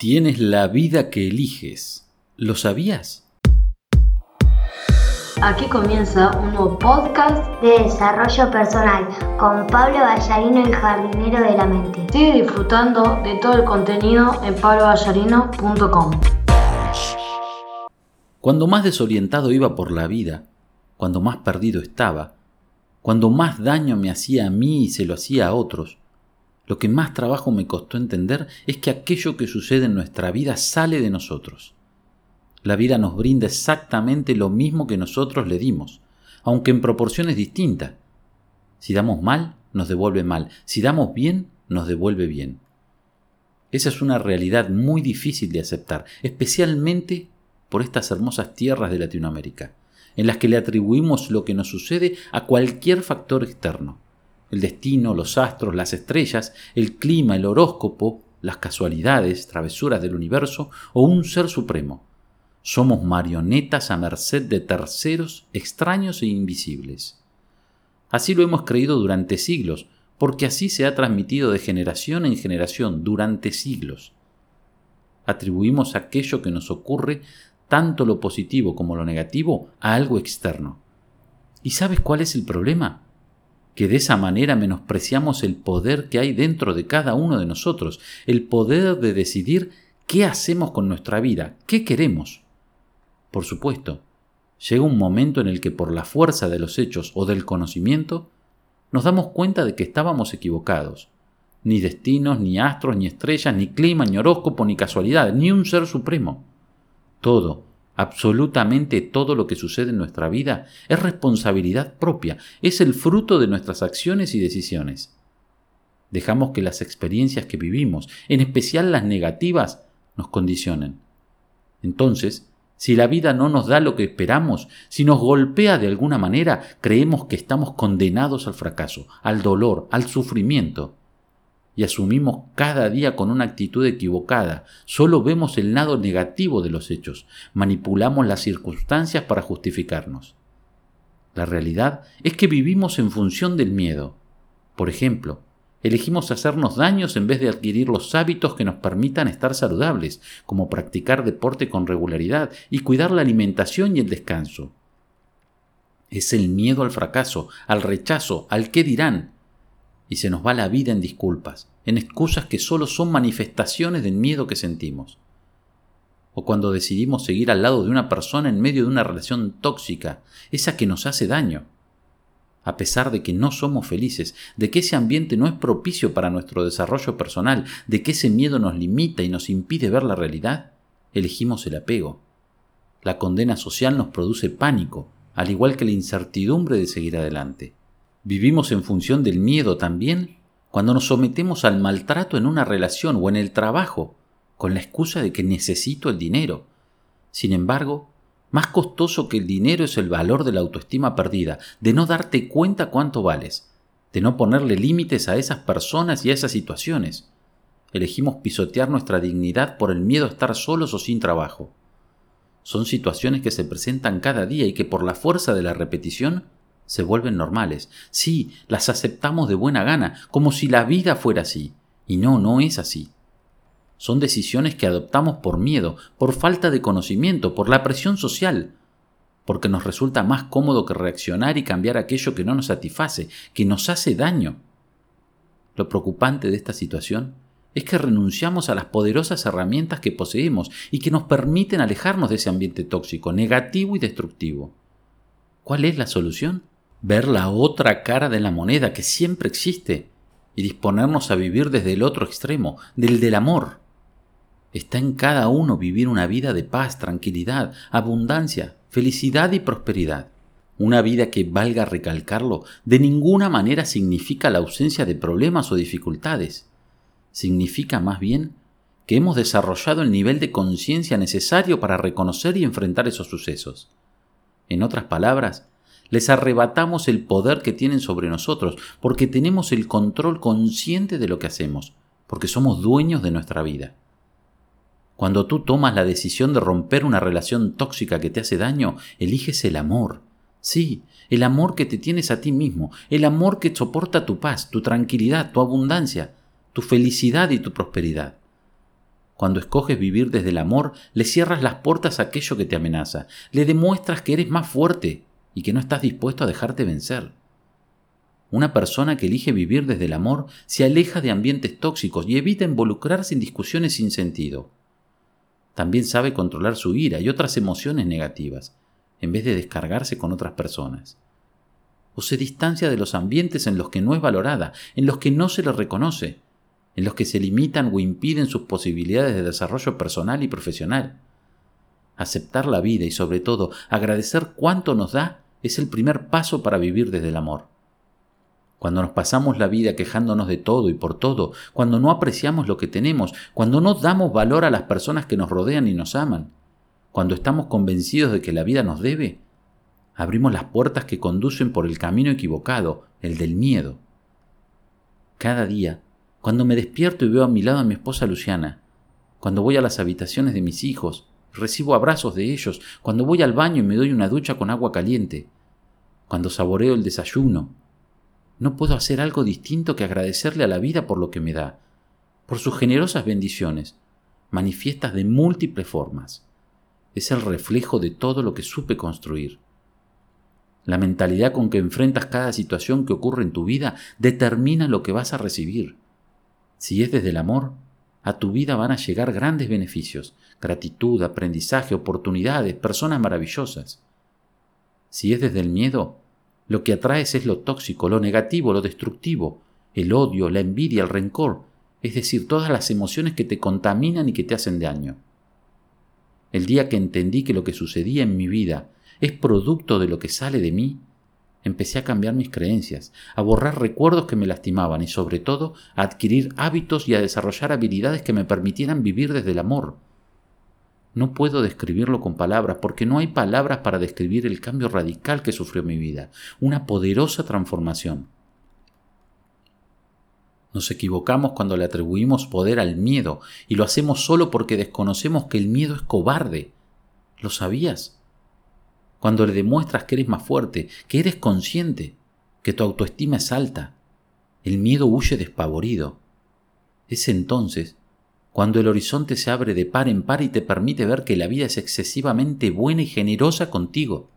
Tienes la vida que eliges. ¿Lo sabías? Aquí comienza un nuevo podcast de desarrollo personal con Pablo Ballarino, el jardinero de la mente. Sigue disfrutando de todo el contenido en pabloballarino.com. Cuando más desorientado iba por la vida, cuando más perdido estaba, cuando más daño me hacía a mí y se lo hacía a otros, lo que más trabajo me costó entender es que aquello que sucede en nuestra vida sale de nosotros. La vida nos brinda exactamente lo mismo que nosotros le dimos, aunque en proporciones distintas. Si damos mal, nos devuelve mal. Si damos bien, nos devuelve bien. Esa es una realidad muy difícil de aceptar, especialmente por estas hermosas tierras de Latinoamérica, en las que le atribuimos lo que nos sucede a cualquier factor externo el destino, los astros, las estrellas, el clima, el horóscopo, las casualidades, travesuras del universo o un ser supremo. Somos marionetas a merced de terceros extraños e invisibles. Así lo hemos creído durante siglos, porque así se ha transmitido de generación en generación durante siglos. Atribuimos aquello que nos ocurre, tanto lo positivo como lo negativo, a algo externo. ¿Y sabes cuál es el problema? Que de esa manera menospreciamos el poder que hay dentro de cada uno de nosotros, el poder de decidir qué hacemos con nuestra vida, qué queremos. Por supuesto, llega un momento en el que por la fuerza de los hechos o del conocimiento, nos damos cuenta de que estábamos equivocados. Ni destinos, ni astros, ni estrellas, ni clima, ni horóscopo, ni casualidad, ni un ser supremo. Todo, Absolutamente todo lo que sucede en nuestra vida es responsabilidad propia, es el fruto de nuestras acciones y decisiones. Dejamos que las experiencias que vivimos, en especial las negativas, nos condicionen. Entonces, si la vida no nos da lo que esperamos, si nos golpea de alguna manera, creemos que estamos condenados al fracaso, al dolor, al sufrimiento y asumimos cada día con una actitud equivocada. Solo vemos el lado negativo de los hechos, manipulamos las circunstancias para justificarnos. La realidad es que vivimos en función del miedo. Por ejemplo, elegimos hacernos daños en vez de adquirir los hábitos que nos permitan estar saludables, como practicar deporte con regularidad y cuidar la alimentación y el descanso. Es el miedo al fracaso, al rechazo, al qué dirán, y se nos va la vida en disculpas, en excusas que solo son manifestaciones del miedo que sentimos. O cuando decidimos seguir al lado de una persona en medio de una relación tóxica, esa que nos hace daño. A pesar de que no somos felices, de que ese ambiente no es propicio para nuestro desarrollo personal, de que ese miedo nos limita y nos impide ver la realidad, elegimos el apego. La condena social nos produce pánico, al igual que la incertidumbre de seguir adelante. Vivimos en función del miedo también cuando nos sometemos al maltrato en una relación o en el trabajo, con la excusa de que necesito el dinero. Sin embargo, más costoso que el dinero es el valor de la autoestima perdida, de no darte cuenta cuánto vales, de no ponerle límites a esas personas y a esas situaciones. Elegimos pisotear nuestra dignidad por el miedo a estar solos o sin trabajo. Son situaciones que se presentan cada día y que por la fuerza de la repetición se vuelven normales. Sí, las aceptamos de buena gana, como si la vida fuera así. Y no, no es así. Son decisiones que adoptamos por miedo, por falta de conocimiento, por la presión social, porque nos resulta más cómodo que reaccionar y cambiar aquello que no nos satisface, que nos hace daño. Lo preocupante de esta situación es que renunciamos a las poderosas herramientas que poseemos y que nos permiten alejarnos de ese ambiente tóxico, negativo y destructivo. ¿Cuál es la solución? Ver la otra cara de la moneda que siempre existe y disponernos a vivir desde el otro extremo, del del amor. Está en cada uno vivir una vida de paz, tranquilidad, abundancia, felicidad y prosperidad. Una vida que, valga recalcarlo, de ninguna manera significa la ausencia de problemas o dificultades. Significa más bien que hemos desarrollado el nivel de conciencia necesario para reconocer y enfrentar esos sucesos. En otras palabras, les arrebatamos el poder que tienen sobre nosotros, porque tenemos el control consciente de lo que hacemos, porque somos dueños de nuestra vida. Cuando tú tomas la decisión de romper una relación tóxica que te hace daño, eliges el amor. Sí, el amor que te tienes a ti mismo, el amor que soporta tu paz, tu tranquilidad, tu abundancia, tu felicidad y tu prosperidad. Cuando escoges vivir desde el amor, le cierras las puertas a aquello que te amenaza, le demuestras que eres más fuerte y que no estás dispuesto a dejarte vencer. Una persona que elige vivir desde el amor se aleja de ambientes tóxicos y evita involucrarse en discusiones sin sentido. También sabe controlar su ira y otras emociones negativas, en vez de descargarse con otras personas. O se distancia de los ambientes en los que no es valorada, en los que no se le reconoce, en los que se limitan o impiden sus posibilidades de desarrollo personal y profesional. Aceptar la vida y sobre todo agradecer cuánto nos da es el primer paso para vivir desde el amor. Cuando nos pasamos la vida quejándonos de todo y por todo, cuando no apreciamos lo que tenemos, cuando no damos valor a las personas que nos rodean y nos aman, cuando estamos convencidos de que la vida nos debe, abrimos las puertas que conducen por el camino equivocado, el del miedo. Cada día, cuando me despierto y veo a mi lado a mi esposa Luciana, cuando voy a las habitaciones de mis hijos, recibo abrazos de ellos, cuando voy al baño y me doy una ducha con agua caliente, cuando saboreo el desayuno, no puedo hacer algo distinto que agradecerle a la vida por lo que me da, por sus generosas bendiciones, manifiestas de múltiples formas. Es el reflejo de todo lo que supe construir. La mentalidad con que enfrentas cada situación que ocurre en tu vida determina lo que vas a recibir. Si es desde el amor, a tu vida van a llegar grandes beneficios, gratitud, aprendizaje, oportunidades, personas maravillosas. Si es desde el miedo, lo que atraes es lo tóxico, lo negativo, lo destructivo, el odio, la envidia, el rencor, es decir, todas las emociones que te contaminan y que te hacen daño. El día que entendí que lo que sucedía en mi vida es producto de lo que sale de mí, empecé a cambiar mis creencias, a borrar recuerdos que me lastimaban y sobre todo a adquirir hábitos y a desarrollar habilidades que me permitieran vivir desde el amor, no puedo describirlo con palabras porque no hay palabras para describir el cambio radical que sufrió mi vida, una poderosa transformación. Nos equivocamos cuando le atribuimos poder al miedo y lo hacemos solo porque desconocemos que el miedo es cobarde. ¿Lo sabías? Cuando le demuestras que eres más fuerte, que eres consciente, que tu autoestima es alta, el miedo huye despavorido. Es entonces cuando el horizonte se abre de par en par y te permite ver que la vida es excesivamente buena y generosa contigo.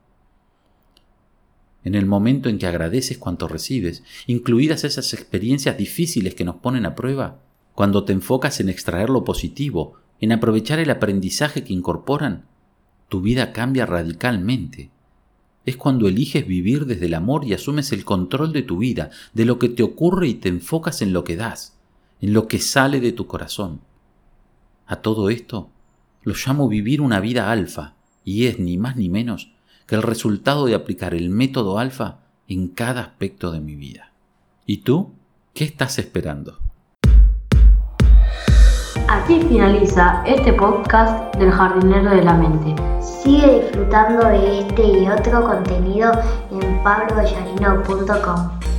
En el momento en que agradeces cuanto recibes, incluidas esas experiencias difíciles que nos ponen a prueba, cuando te enfocas en extraer lo positivo, en aprovechar el aprendizaje que incorporan, tu vida cambia radicalmente. Es cuando eliges vivir desde el amor y asumes el control de tu vida, de lo que te ocurre y te enfocas en lo que das, en lo que sale de tu corazón. A todo esto lo llamo vivir una vida alfa y es ni más ni menos que el resultado de aplicar el método alfa en cada aspecto de mi vida. ¿Y tú? ¿Qué estás esperando? Aquí finaliza este podcast del jardinero de la mente. Sigue disfrutando de este y otro contenido en pablovallarino.com.